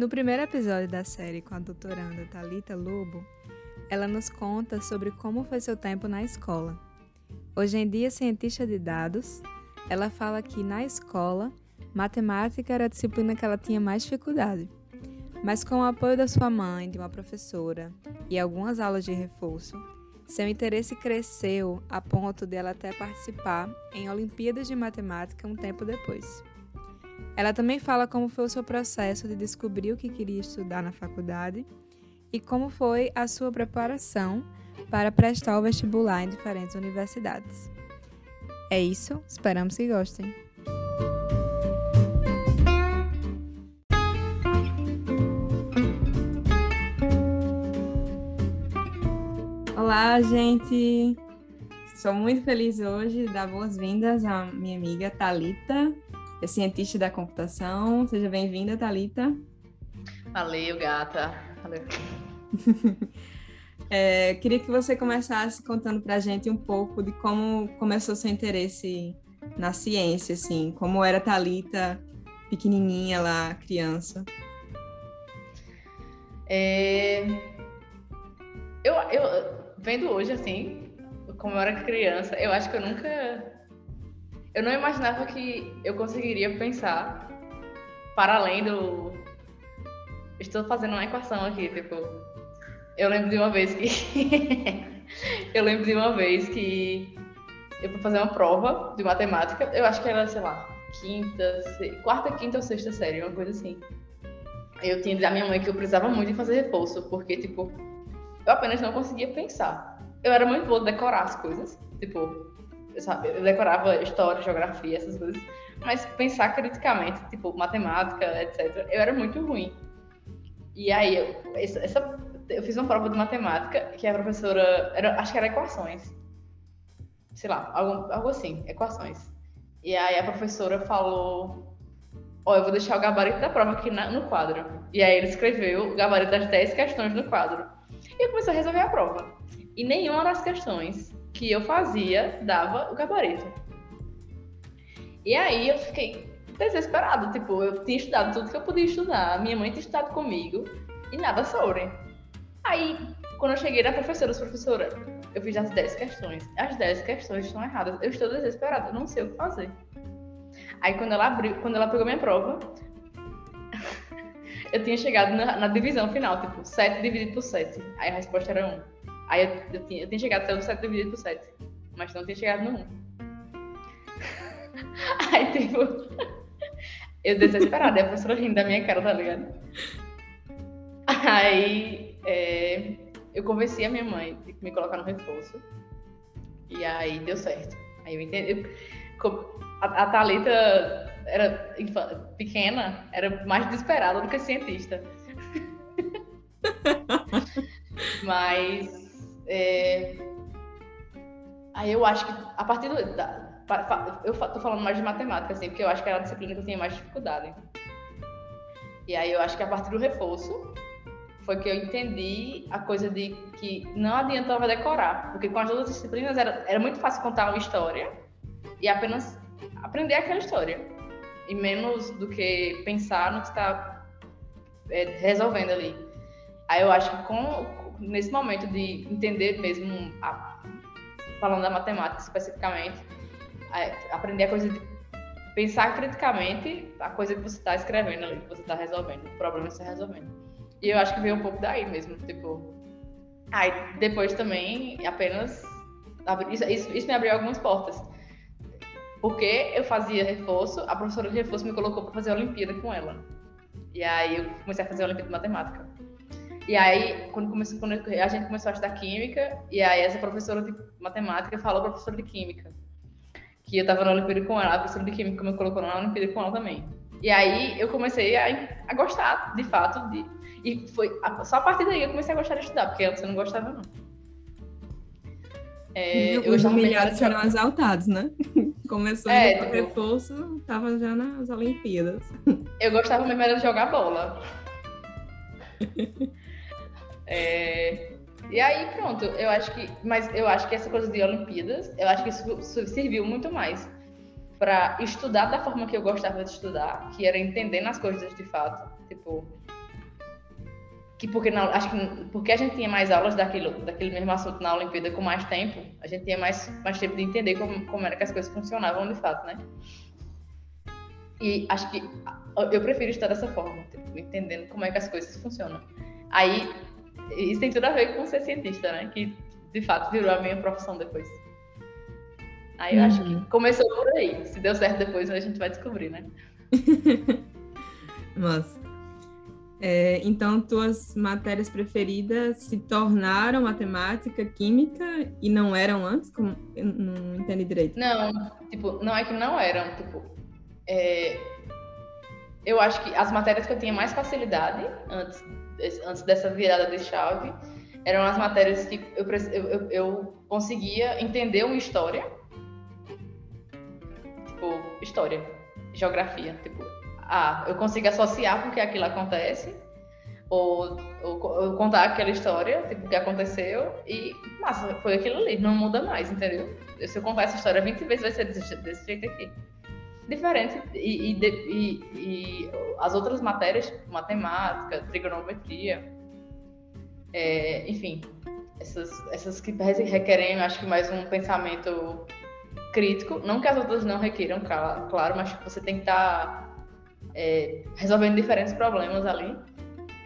No primeiro episódio da série com a doutoranda Talita Lobo, ela nos conta sobre como foi seu tempo na escola. Hoje em dia, cientista de dados, ela fala que na escola, matemática era a disciplina que ela tinha mais dificuldade. Mas com o apoio da sua mãe, de uma professora e algumas aulas de reforço, seu interesse cresceu a ponto de ela até participar em Olimpíadas de Matemática um tempo depois. Ela também fala como foi o seu processo de descobrir o que queria estudar na faculdade e como foi a sua preparação para prestar o vestibular em diferentes universidades. É isso, esperamos que gostem. Olá, gente! Sou muito feliz hoje de dar boas-vindas à minha amiga Talita, é cientista da computação. Seja bem-vinda, Talita. Valeu, gata. Valeu. é, queria que você começasse contando para a gente um pouco de como começou seu interesse na ciência, assim, como era Talita pequenininha lá, criança. É... Eu, eu, vendo hoje, assim, como eu era criança, eu acho que eu nunca. Eu não imaginava que eu conseguiria pensar para além do. Estou fazendo uma equação aqui, tipo. Eu lembro de uma vez que. eu lembro de uma vez que eu fui fazer uma prova de matemática, eu acho que era, sei lá, quinta, quarta, quinta ou sexta série, uma coisa assim. Eu tinha à minha mãe que eu precisava muito de fazer reforço, porque, tipo, eu apenas não conseguia pensar. Eu era muito boa de decorar as coisas, tipo, sabe, eu decorava história, geografia, essas coisas, mas pensar criticamente, tipo, matemática, etc., eu era muito ruim. E aí, eu, essa, eu fiz uma prova de matemática que a professora, era, acho que era equações, sei lá, algo, algo assim, equações. E aí a professora falou, ó, oh, eu vou deixar o gabarito da prova aqui na, no quadro. E aí ele escreveu o gabarito das 10 questões no quadro. E eu comecei a resolver a prova. E nenhuma das questões que eu fazia dava o gabarito. E aí eu fiquei desesperado. Tipo, eu tinha estudado tudo que eu podia estudar, minha mãe tinha estudado comigo e nada sobre. Aí, quando eu cheguei na professora, professora, eu fiz as 10 questões. As 10 questões estão erradas. Eu estou desesperada, eu não sei o que fazer. Aí quando ela abriu, quando ela pegou minha prova, eu tinha chegado na, na, divisão final, tipo, 7 dividido por 7. Aí a resposta era 1. Aí eu, eu, tinha, eu tinha chegado até o 7 dividido por 7. Mas não tinha chegado no 1. Aí, tipo, eu desesperada, e a professora rindo da minha cara, tá ligado? Aí, é, eu convenci a minha mãe de me colocar no reforço. E aí deu certo. Aí eu entendi. A, a Thalita era pequena, era mais desesperada do que cientista. Mas é, aí eu acho que a partir do. Da, eu tô falando mais de matemática, assim, porque eu acho que era a disciplina que eu tinha mais dificuldade. E aí eu acho que a partir do reforço foi que eu entendi a coisa de que não adiantava decorar, porque com as outras disciplinas era, era muito fácil contar uma história e apenas aprender aquela história e menos do que pensar no que está é, resolvendo ali. Aí eu acho que com, nesse momento de entender mesmo, a, falando da matemática especificamente, é, aprender a coisa de pensar criticamente a coisa que você está escrevendo ali, que você está resolvendo, o problema que você está resolvendo. E eu acho que veio um pouco daí mesmo, tipo. Aí depois também apenas. Isso, isso, isso me abriu algumas portas. Porque eu fazia reforço, a professora de reforço me colocou para fazer a Olimpíada com ela. E aí eu comecei a fazer a Olimpíada de Matemática. E aí, quando, comecei, quando a gente começou a estudar Química, e aí essa professora de Matemática falou para a professora de Química que eu estava na Olimpíada com ela, a professora de Química me colocou na Olimpíada com ela também. E aí eu comecei a, a gostar, de fato, de, e foi a, só a partir daí eu comecei a gostar de estudar, porque antes eu não gostava, não. É, e os humilhados serão exaltados, né? Começou é, tipo, reforço, estava já nas Olimpíadas. Eu gostava mesmo era de jogar bola. é, e aí, pronto, eu acho que. Mas eu acho que essa coisa de Olimpíadas, eu acho que isso serviu muito mais para estudar da forma que eu gostava de estudar, que era entendendo as coisas de fato. Tipo, que porque na, acho que porque a gente tinha mais aulas daquilo, daquele mesmo assunto na Olimpíada com mais tempo, a gente tinha mais, mais tempo de entender como, como era que as coisas funcionavam de fato, né? E acho que eu prefiro estar dessa forma, tipo, entendendo como é que as coisas funcionam. Aí, isso tem tudo a ver com ser cientista, né? Que de fato virou a minha profissão depois. Aí eu uhum. acho que uhum. começou por aí. Se deu certo depois, a gente vai descobrir, né? Mas é, então, tuas matérias preferidas se tornaram matemática, química e não eram antes? Como, eu não entendi direito. Não, tipo, não é que não eram, tipo, é, eu acho que as matérias que eu tinha mais facilidade antes, antes dessa virada de chave eram as matérias que eu, eu, eu conseguia entender uma história, tipo, história, geografia, tipo, ah, eu consigo associar com que aquilo acontece, ou, ou, ou, contar aquela história, tipo, o que aconteceu, e, massa, foi aquilo ali, não muda mais, entendeu? Se eu contar essa história 20 vezes, vai ser desse, desse jeito aqui. Diferente, e, e, e, e as outras matérias, tipo, matemática, trigonometria, é, enfim, essas, essas que requerem, acho que mais um pensamento crítico, não que as outras não requeram, claro, mas você tem que estar tá é, resolvendo diferentes problemas ali.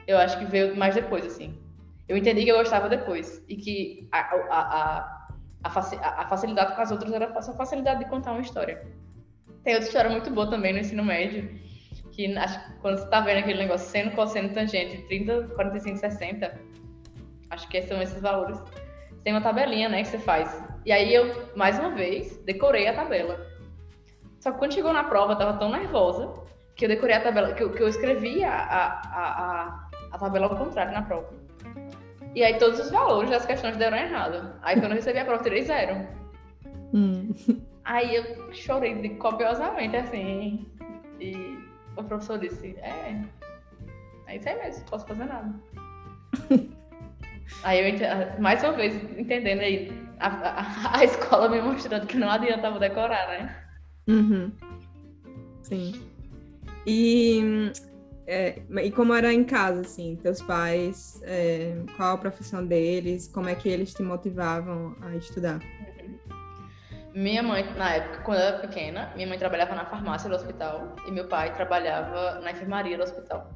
Eu acho que veio mais depois, assim. Eu entendi que eu gostava depois. E que a, a, a, a, a facilidade com as outras era a facilidade de contar uma história. Tem outra história muito boa também no ensino médio, que quando você tá vendo aquele negócio seno, cosseno, tangente, 30, 45, 60, acho que são esses valores. Tem uma tabelinha, né, que você faz. E aí eu, mais uma vez, decorei a tabela. Só que quando chegou na prova, eu tava tão nervosa que eu decorei a tabela, que eu, que eu escrevi a, a, a, a tabela ao contrário na prova. E aí todos os valores das questões deram errado. Aí quando eu recebi a prova, eu tirei zero. Hum. Aí eu chorei de, copiosamente, assim. E o professor disse, é, é isso aí mesmo, não posso fazer nada. aí eu, mais uma vez, entendendo aí, a, a, a, escola me mostrando que não adiantava decorar, né? Uhum. Sim. E, é, e como era em casa, assim, teus pais, é, qual a profissão deles, como é que eles te motivavam a estudar? Minha mãe, na época, quando eu era pequena, minha mãe trabalhava na farmácia do hospital e meu pai trabalhava na enfermaria do hospital.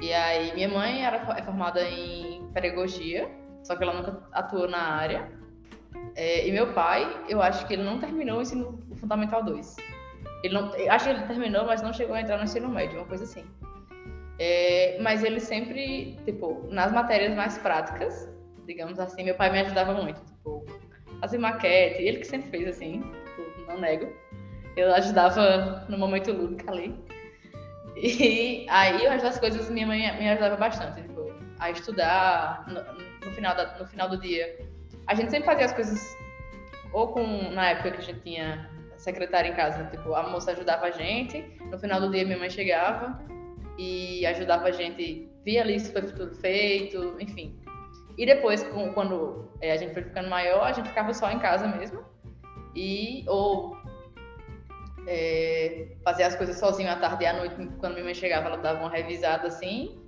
E aí, minha mãe era é formada em pedagogia, só que ela nunca atuou na área. É, e meu pai, eu acho que ele não terminou o ensino fundamental 2. Ele não, acho que ele terminou, mas não chegou a entrar no ensino médio, uma coisa assim. É, mas ele sempre, tipo, nas matérias mais práticas, digamos assim, meu pai me ajudava muito, tipo, fazer maquete, ele que sempre fez assim, não nego. Eu ajudava no momento lúdico ali. E aí, resto das coisas, minha mãe me ajudava bastante, tipo, a estudar no, no final, da, no final do dia. A gente sempre fazia as coisas, ou com, na época que a gente tinha secretária em casa. Tipo, a moça ajudava a gente, no final do dia minha mãe chegava e ajudava a gente, via ali se foi tudo feito, enfim. E depois, quando é, a gente foi ficando maior, a gente ficava só em casa mesmo. E, ou é, fazer as coisas sozinho à tarde e à noite, quando minha mãe chegava, ela dava uma revisada assim.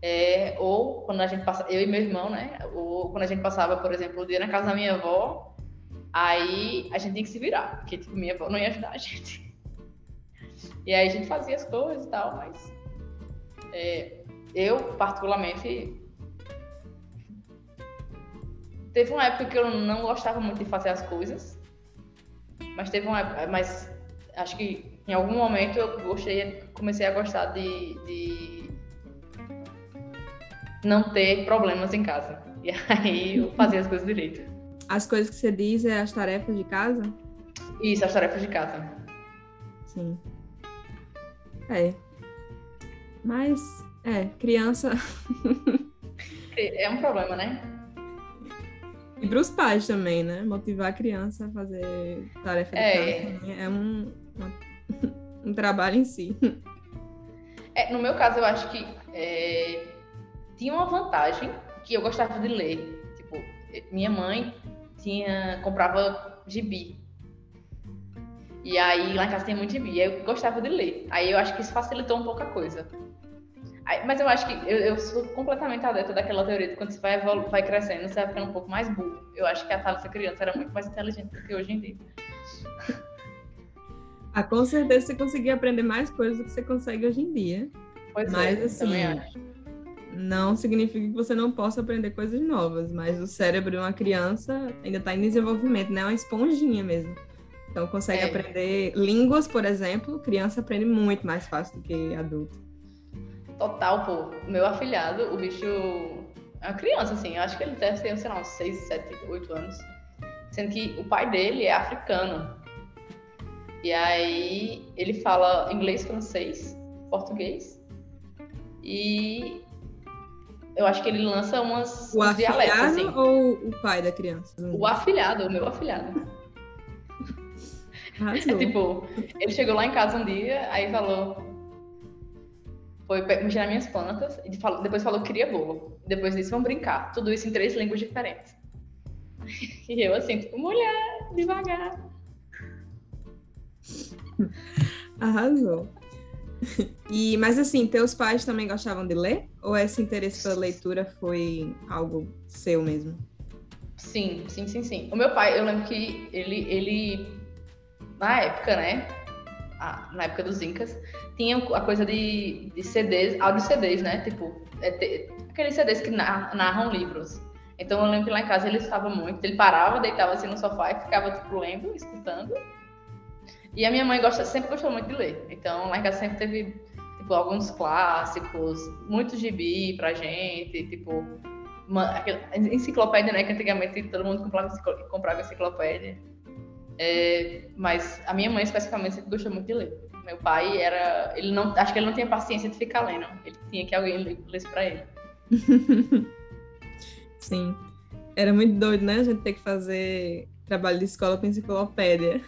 É, ou quando a gente passa, eu e meu irmão, né? Ou quando a gente passava, por exemplo, o dia na casa da minha avó, Aí a gente tinha que se virar, porque tipo, minha avó não ia ajudar a gente. E aí a gente fazia as coisas e tal, mas é, eu, particularmente, teve uma época que eu não gostava muito de fazer as coisas, mas teve uma época, mas acho que em algum momento eu gostei, comecei a gostar de, de não ter problemas em casa. E aí eu fazia as coisas direito. As coisas que você diz é as tarefas de casa? Isso, as tarefas de casa. Sim. É. Mas, é, criança. é um problema, né? E para os pais também, né? Motivar a criança a fazer tarefa de é. casa é um, um, trabalho em si. É, no meu caso, eu acho que é, tinha uma vantagem que eu gostava de ler. Tipo, minha mãe tinha comprava gibi. E aí lá em casa tem muito gibi, eu gostava de ler. Aí eu acho que isso facilitou um pouco a coisa. Mas eu acho que eu, eu sou completamente adepta daquela teoria de quando você vai, vai crescendo, você vai ficando um pouco mais burro. Eu acho que a Thalissa criança era muito mais inteligente do que hoje em dia. Ah, com certeza você conseguia aprender mais coisas do que você consegue hoje em dia. Pois mas é, assim, não significa que você não possa aprender coisas novas, mas o cérebro de uma criança ainda está em desenvolvimento, né? É uma esponjinha mesmo. Então consegue é. aprender línguas, por exemplo, criança aprende muito mais fácil do que adulto. Total, pô. Meu afilhado, o bicho é uma criança, assim, eu acho que ele deve ter, sei lá, uns 6, 7, 8 anos. Sendo que o pai dele é africano. E aí ele fala inglês, francês, português. E eu acho que ele lança umas o dialetos, assim. ou o pai da criança? O afilhado, o meu afilhado. É, tipo, ele chegou lá em casa um dia, aí falou. Foi mexer nas minhas plantas, e falou, depois falou que queria bolo. Depois disso, vamos brincar. Tudo isso em três línguas diferentes. E eu, assim, tipo, mulher, devagar. Arrasou. E, mas assim, teus pais também gostavam de ler? Ou esse interesse pela leitura foi algo seu mesmo? Sim, sim, sim, sim. O meu pai, eu lembro que ele, ele na época, né? Na época dos Incas, tinha a coisa de, de CDs, áudio CDs, né? Tipo, é, te, aqueles CDs que narram livros. Então eu lembro que lá em casa ele estava muito, ele parava, deitava assim no sofá e ficava tipo lendo, escutando. E a minha mãe gosta, sempre gostou muito de ler. Então, lá em casa sempre teve tipo, alguns clássicos, muito gibi pra gente, tipo, uma, aquela, enciclopédia, né? Que antigamente todo mundo comprava, comprava enciclopédia. É, mas a minha mãe, especificamente, sempre gostou muito de ler. Meu pai era. Ele não, acho que ele não tinha paciência de ficar lendo. Ele tinha que alguém lesse pra ele. Sim. Era muito doido, né? A gente ter que fazer trabalho de escola com enciclopédia.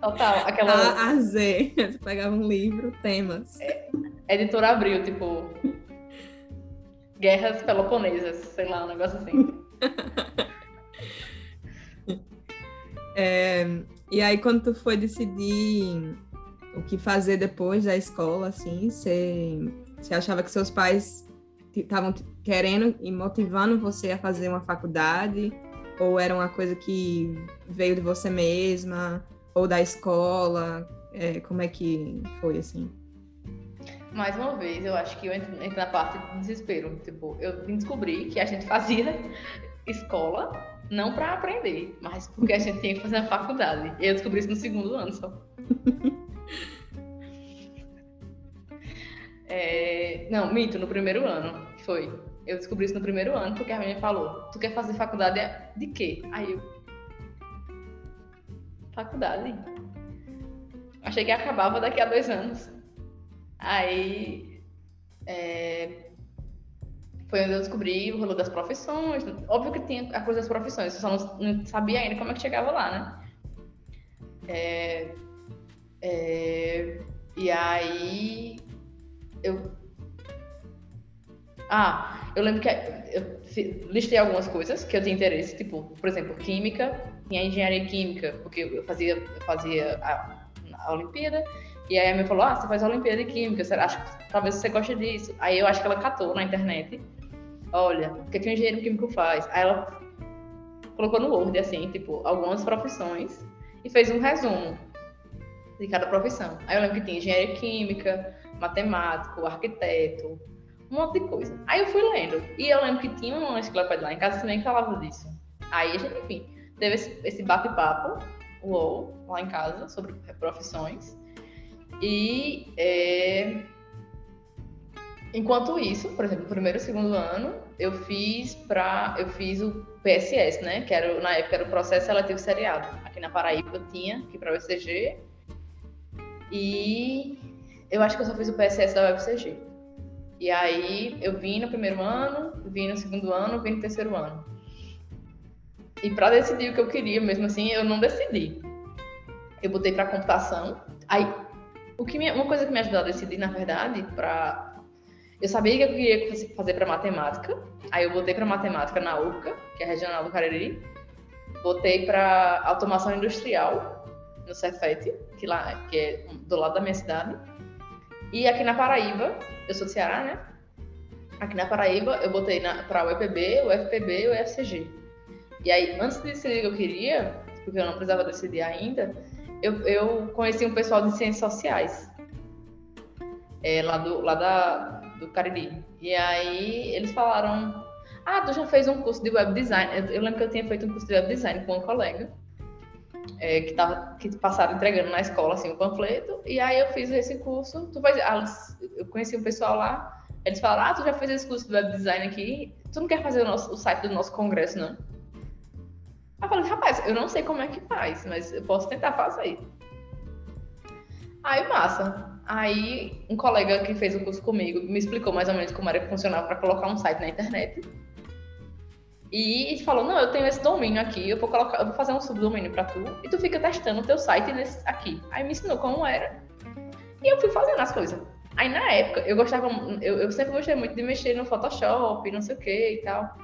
Total, aquela. A a Z. Você pegava um livro, temas. É, editora abriu, tipo. Guerras Peloponesas, sei lá, um negócio assim. é, e aí, quando tu foi decidir o que fazer depois da escola, assim, você, você achava que seus pais estavam querendo e motivando você a fazer uma faculdade? Ou era uma coisa que veio de você mesma? ou da escola? É, como é que foi assim? Mais uma vez, eu acho que eu entro, entro na parte do desespero. Tipo, eu descobri que a gente fazia escola não para aprender, mas porque a gente tinha que fazer a faculdade. E eu descobri isso no segundo ano só. é, não, minto, no primeiro ano foi. Eu descobri isso no primeiro ano porque a minha falou: Tu quer fazer faculdade de quê? Aí eu, faculdade. Achei que acabava daqui a dois anos. Aí é, foi onde eu descobri o rolo das profissões. Óbvio que tinha a coisa das profissões, eu só não, não sabia ainda como é que chegava lá, né? É, é, e aí eu. Ah, eu lembro que eu listei algumas coisas que eu tinha interesse, tipo, por exemplo, química, tinha engenharia química, porque eu fazia, eu fazia a, a Olimpíada, e aí a minha falou, ah, você faz a Olimpíada de Química, você acha talvez você goste disso. Aí eu acho que ela catou na internet, olha, o que, que um engenheiro químico faz? Aí ela colocou no Word, assim, tipo, algumas profissões, e fez um resumo de cada profissão. Aí eu lembro que tinha engenharia química, matemático, arquiteto, um monte de coisa. Aí eu fui lendo. E eu lembro que tinha uma enciclopédia lá em casa que nem falava disso. Aí a gente, enfim, teve esse, esse bate-papo, UOL, lá em casa, sobre profissões. E é, enquanto isso, por exemplo, no primeiro e segundo ano, eu fiz para eu fiz o PSS, né? Que era na época era o processo seletivo seriado. Aqui na Paraíba tinha, aqui para o UFCG. E eu acho que eu só fiz o PSS da UFCG. E aí eu vim no primeiro ano, vim no segundo ano, vim no terceiro ano. E para decidir o que eu queria, mesmo assim, eu não decidi. Eu botei para computação. Aí, o que me, uma coisa que me ajudou a decidir, na verdade, para eu sabia que eu queria fazer para matemática. Aí eu botei para matemática na UFCA, que é a regional do Cariri. Botei para automação industrial no Cefet, que lá que é do lado da minha cidade. E aqui na Paraíba, eu sou de Ceará, né? Aqui na Paraíba, eu botei para o EPB, o FPB e o FCG. E aí, antes de decidir o que eu queria, porque eu não precisava decidir ainda, eu, eu conheci um pessoal de ciências sociais, é, lá, do, lá da, do Cariri. E aí eles falaram: Ah, tu já fez um curso de web design. Eu, eu lembro que eu tinha feito um curso de web design com um colega. É, que, tava, que passaram entregando na escola assim, o panfleto, e aí eu fiz esse curso. Tu faz, ah, eu conheci um pessoal lá, eles falaram: Ah, tu já fez esse curso de web design aqui, tu não quer fazer o, nosso, o site do nosso congresso, não? Eu falei, rapaz, eu não sei como é que faz, mas eu posso tentar fazer. Aí, massa. Aí, um colega que fez o curso comigo me explicou mais ou menos como era que funcionava para colocar um site na internet. E falou: Não, eu tenho esse domínio aqui, eu vou, colocar, eu vou fazer um subdomínio para tu, e tu fica testando o teu site nesse, aqui. Aí me ensinou como era. E eu fui fazendo as coisas. Aí na época, eu gostava, eu, eu sempre gostei muito de mexer no Photoshop, não sei o que e tal.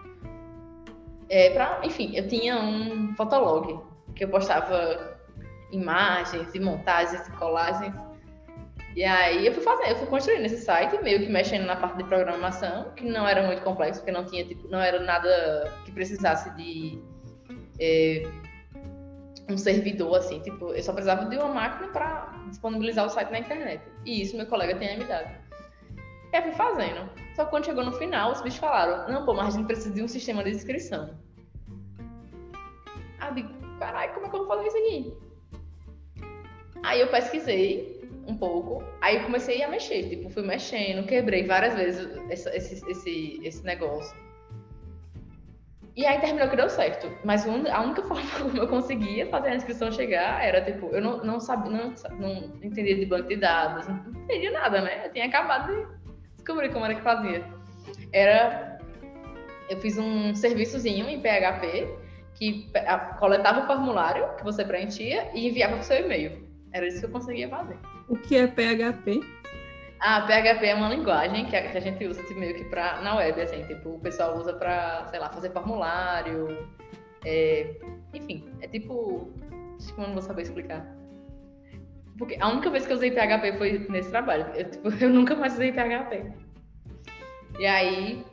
É, pra, enfim, eu tinha um fotolog que eu postava imagens e montagens e colagens. E aí eu fui fazendo, eu fui construindo esse site, meio que mexendo na parte de programação, que não era muito complexo, porque não tinha, tipo, não era nada que precisasse de é, um servidor, assim, tipo, eu só precisava de uma máquina para disponibilizar o site na internet. E isso meu colega tinha me dado. E aí fui fazendo. Só que quando chegou no final, os bichos falaram, não, pô, mas a gente precisa de um sistema de inscrição. Aí eu digo, caralho, como é que eu vou fazer isso aqui? Aí eu pesquisei um pouco. Aí comecei a mexer, tipo, fui mexendo, quebrei várias vezes esse, esse, esse, esse negócio. E aí terminou que deu certo. Mas a única forma como eu conseguia fazer a inscrição chegar era, tipo, eu não, não sabia, não, não entendia de banco de dados, não entendia nada, né? Eu tinha acabado de descobrir como era que fazia. Era. Eu fiz um serviçozinho em PHP que coletava o formulário que você preenchia e enviava para o seu e-mail. Era isso que eu conseguia fazer. O que é PHP? Ah, PHP é uma linguagem que a, que a gente usa tipo, meio que pra, na web, assim, tipo, o pessoal usa para, sei lá, fazer formulário, é, enfim, é tipo, acho que eu não vou saber explicar. Porque a única vez que eu usei PHP foi nesse trabalho, eu, tipo, eu nunca mais usei PHP. E aí,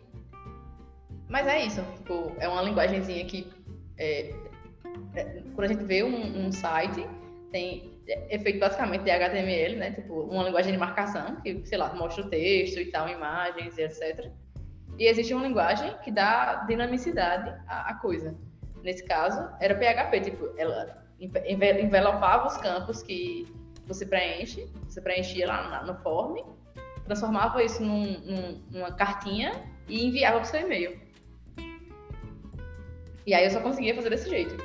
mas é isso, tipo, é uma linguagemzinha que, é, é, quando a gente vê um, um site, tem é feito basicamente de HTML, né? Tipo, uma linguagem de marcação, que, sei lá, mostra o texto e tal, imagens e etc. E existe uma linguagem que dá dinamicidade à, à coisa. Nesse caso, era PHP, tipo, ela envelopava os campos que você preenche, você preenchia lá no form, transformava isso num, num, numa cartinha e enviava para o seu e-mail. E aí eu só conseguia fazer desse jeito.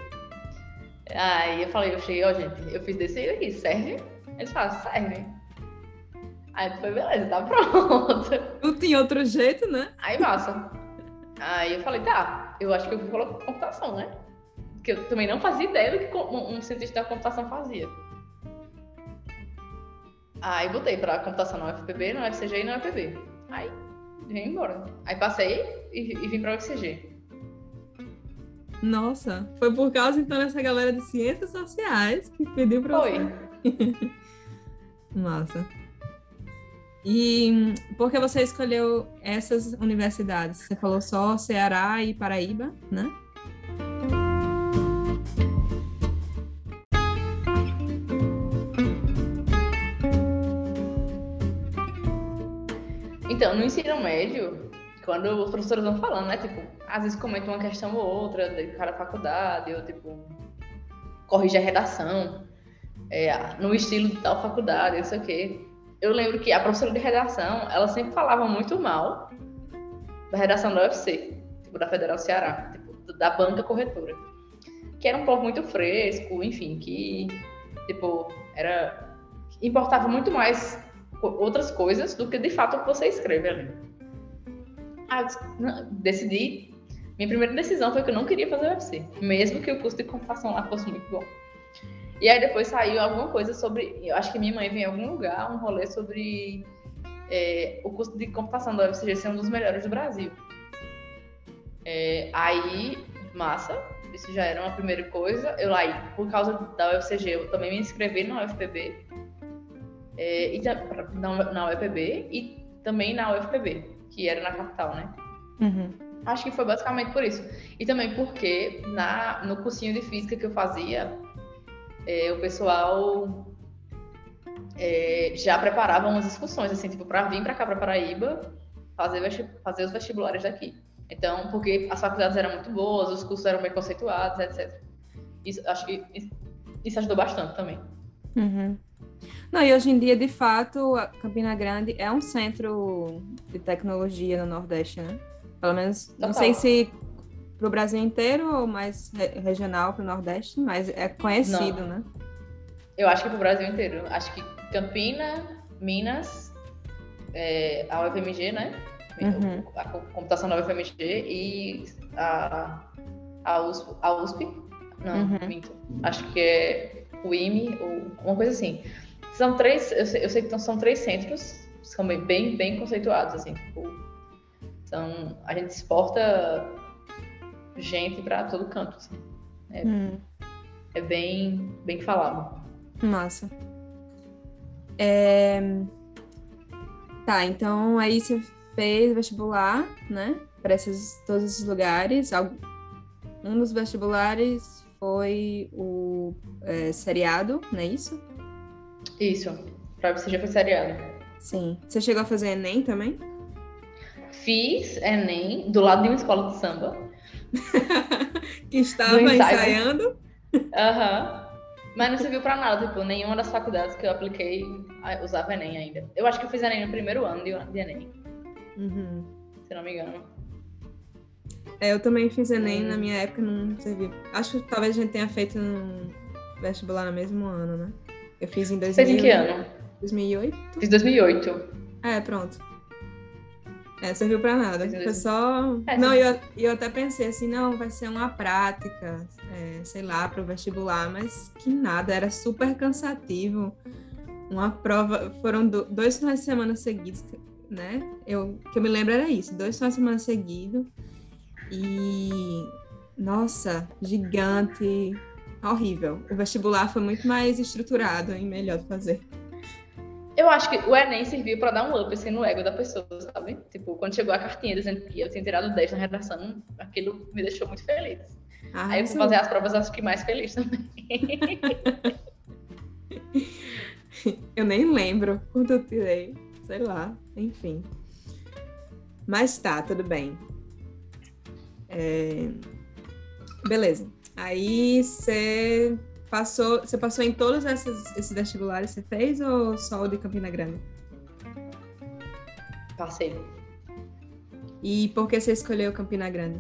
Aí eu falei, eu cheguei, ó, gente, eu fiz desse aí aqui, serve? Eles falaram, serve. Aí foi, beleza, tá pronto. Não tinha outro jeito, né? Aí, massa. Aí eu falei, tá, eu acho que eu vou colocar computação, né? Porque eu também não fazia ideia do que um cientista da computação fazia. Aí botei pra computação na UFPB, na UFCG e na UFPB. Aí vim embora. Aí passei e, e vim pra UFCG. Nossa, foi por causa então dessa galera de ciências sociais que pediu para Foi. Você... Massa. E por que você escolheu essas universidades? Você falou só Ceará e Paraíba, né? Então, no ensino médio, quando os professores vão falando, né? Tipo, às vezes comentam uma questão ou outra de cada faculdade, ou tipo, corrige a redação, é, no estilo de tal faculdade, isso aqui. Eu lembro que a professora de redação, ela sempre falava muito mal da redação da UFC, tipo, da Federal Ceará, tipo, da banca corretora. Que era um povo muito fresco, enfim, que, tipo, era. importava muito mais outras coisas do que de fato o que você escreve ali. Ah, decidi. Minha primeira decisão foi que eu não queria fazer UFC, mesmo que o curso de computação lá fosse muito bom. E aí depois saiu alguma coisa sobre. Eu acho que minha mãe veio em algum lugar, um rolê sobre é, o curso de computação da UFCG ser um dos melhores do Brasil. É, aí, massa, isso já era uma primeira coisa. Eu aí, por causa da UFCG, eu também me inscrevi na UFPB, é, e, na, na UFPB e também na UFPB. Que era na capital, né? Uhum. Acho que foi basicamente por isso. E também porque na, no cursinho de física que eu fazia, é, o pessoal é, já preparava umas excursões, assim, tipo, para vir para cá, para Paraíba, fazer, fazer os vestibulares daqui. Então, porque as faculdades eram muito boas, os cursos eram bem conceituados, etc. Isso, acho que isso ajudou bastante também. Uhum. Não, e hoje em dia, de fato, a Campina Grande é um centro de tecnologia no Nordeste, né? Pelo menos, Total. não sei se para o Brasil inteiro ou mais re regional para o Nordeste, mas é conhecido, não. né? Eu acho que para o Brasil inteiro. Acho que Campina, Minas, é, a UFMG, né? Uhum. A computação da UFMG e a, a, USP, a USP. Não, uhum. minto. Acho que é o IME ou uma coisa assim. São três, eu sei, eu sei que são três centros, são bem, bem, conceituados, assim, tipo, são, a gente exporta gente para todo canto, assim. É, hum. é bem, bem falado. Massa. É... Tá, então aí você fez vestibular, né? Para esses, todos esses lugares. Um dos vestibulares foi o é, seriado, não é isso? Isso. Para você já foi seriado. Sim. Você chegou a fazer Enem também? Fiz Enem do lado de uma escola de samba. que estava ensaiando. Aham. Uhum. Mas não serviu pra nada, tipo, nenhuma das faculdades que eu apliquei usava Enem ainda. Eu acho que eu fiz Enem no primeiro ano de, de Enem. Uhum. Se não me engano. É, eu também fiz Enem, hum. na minha época não serviu. Acho que talvez a gente tenha feito um vestibular no mesmo ano, né? Eu fiz em 2000... Fez em que ano? 2008? Fiz 2008. É, pronto. É, serviu pra nada. Foi só. É, não, eu, eu até pensei assim, não, vai ser uma prática, é, sei lá, para o vestibular, mas que nada, era super cansativo. Uma prova, foram dois finais de semana seguidos, né? Eu, que eu me lembro era isso, dois finais de semana seguidos. E nossa, gigante, horrível. O vestibular foi muito mais estruturado e melhor de fazer. Eu acho que o Enem serviu para dar um up assim, no ego da pessoa, sabe? Tipo, quando chegou a cartinha dizendo que eu tinha tirado 10 na redação, aquilo me deixou muito feliz. Ah, Aí eu fui fazer as provas, acho que mais feliz também. eu nem lembro quanto eu tirei. Sei lá, enfim. Mas tá, tudo bem. É... Beleza. Aí você Passou, você passou em todos esses, esses vestibulares que você fez ou só o de Campina Grande? Passei. E por que você escolheu Campina Grande?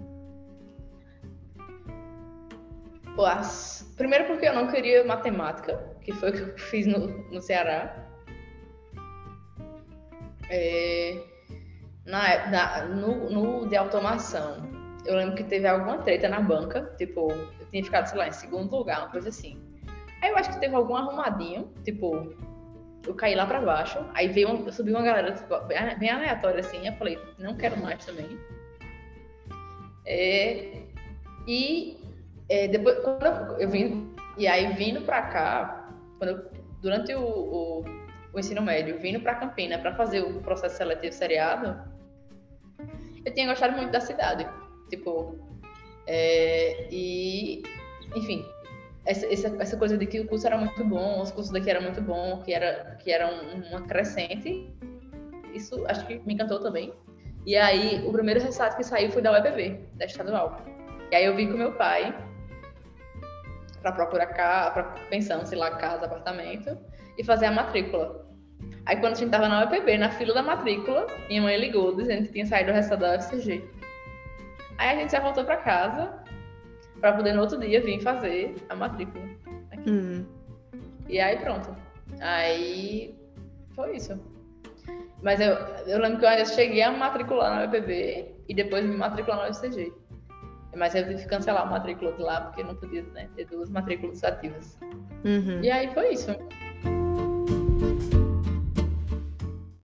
Primeiro porque eu não queria matemática, que foi o que eu fiz no, no Ceará. É, na, na, no, no de automação, eu lembro que teve alguma treta na banca, tipo, tinha ficado, sei lá, em segundo lugar, uma coisa assim. Aí eu acho que teve algum arrumadinho, tipo, eu caí lá pra baixo, aí veio uma, eu subi uma galera tipo, bem aleatória assim, eu falei, não quero mais também. É, e é, depois, quando eu, eu, vim, e aí vindo pra cá, eu, durante o, o, o, ensino médio, vindo pra Campina pra fazer o processo seletivo seriado, eu tinha gostado muito da cidade. Tipo, é, e, enfim, essa, essa, coisa de que o curso era muito bom, os cursos daqui eram muito bom, que era, que era um, uma crescente, isso acho que me encantou também. E aí, o primeiro resultado que saiu foi da UEPB, da estadual. E aí eu vim com meu pai para procurar para pensando, sei lá, casa, apartamento, e fazer a matrícula. Aí quando a gente tava na UEPB, na fila da matrícula, minha mãe ligou dizendo que tinha saído o resultado da UFCG. Aí a gente já voltou para casa para poder no outro dia vir fazer a matrícula. Hum. E aí pronto. Aí foi isso. Mas eu, eu lembro que eu ainda cheguei a matricular na UPB e depois me matricular na UFCG. Mas eu tive que cancelar a matrícula de lá porque não podia né, ter duas matrículas ativas. Uhum. E aí foi isso.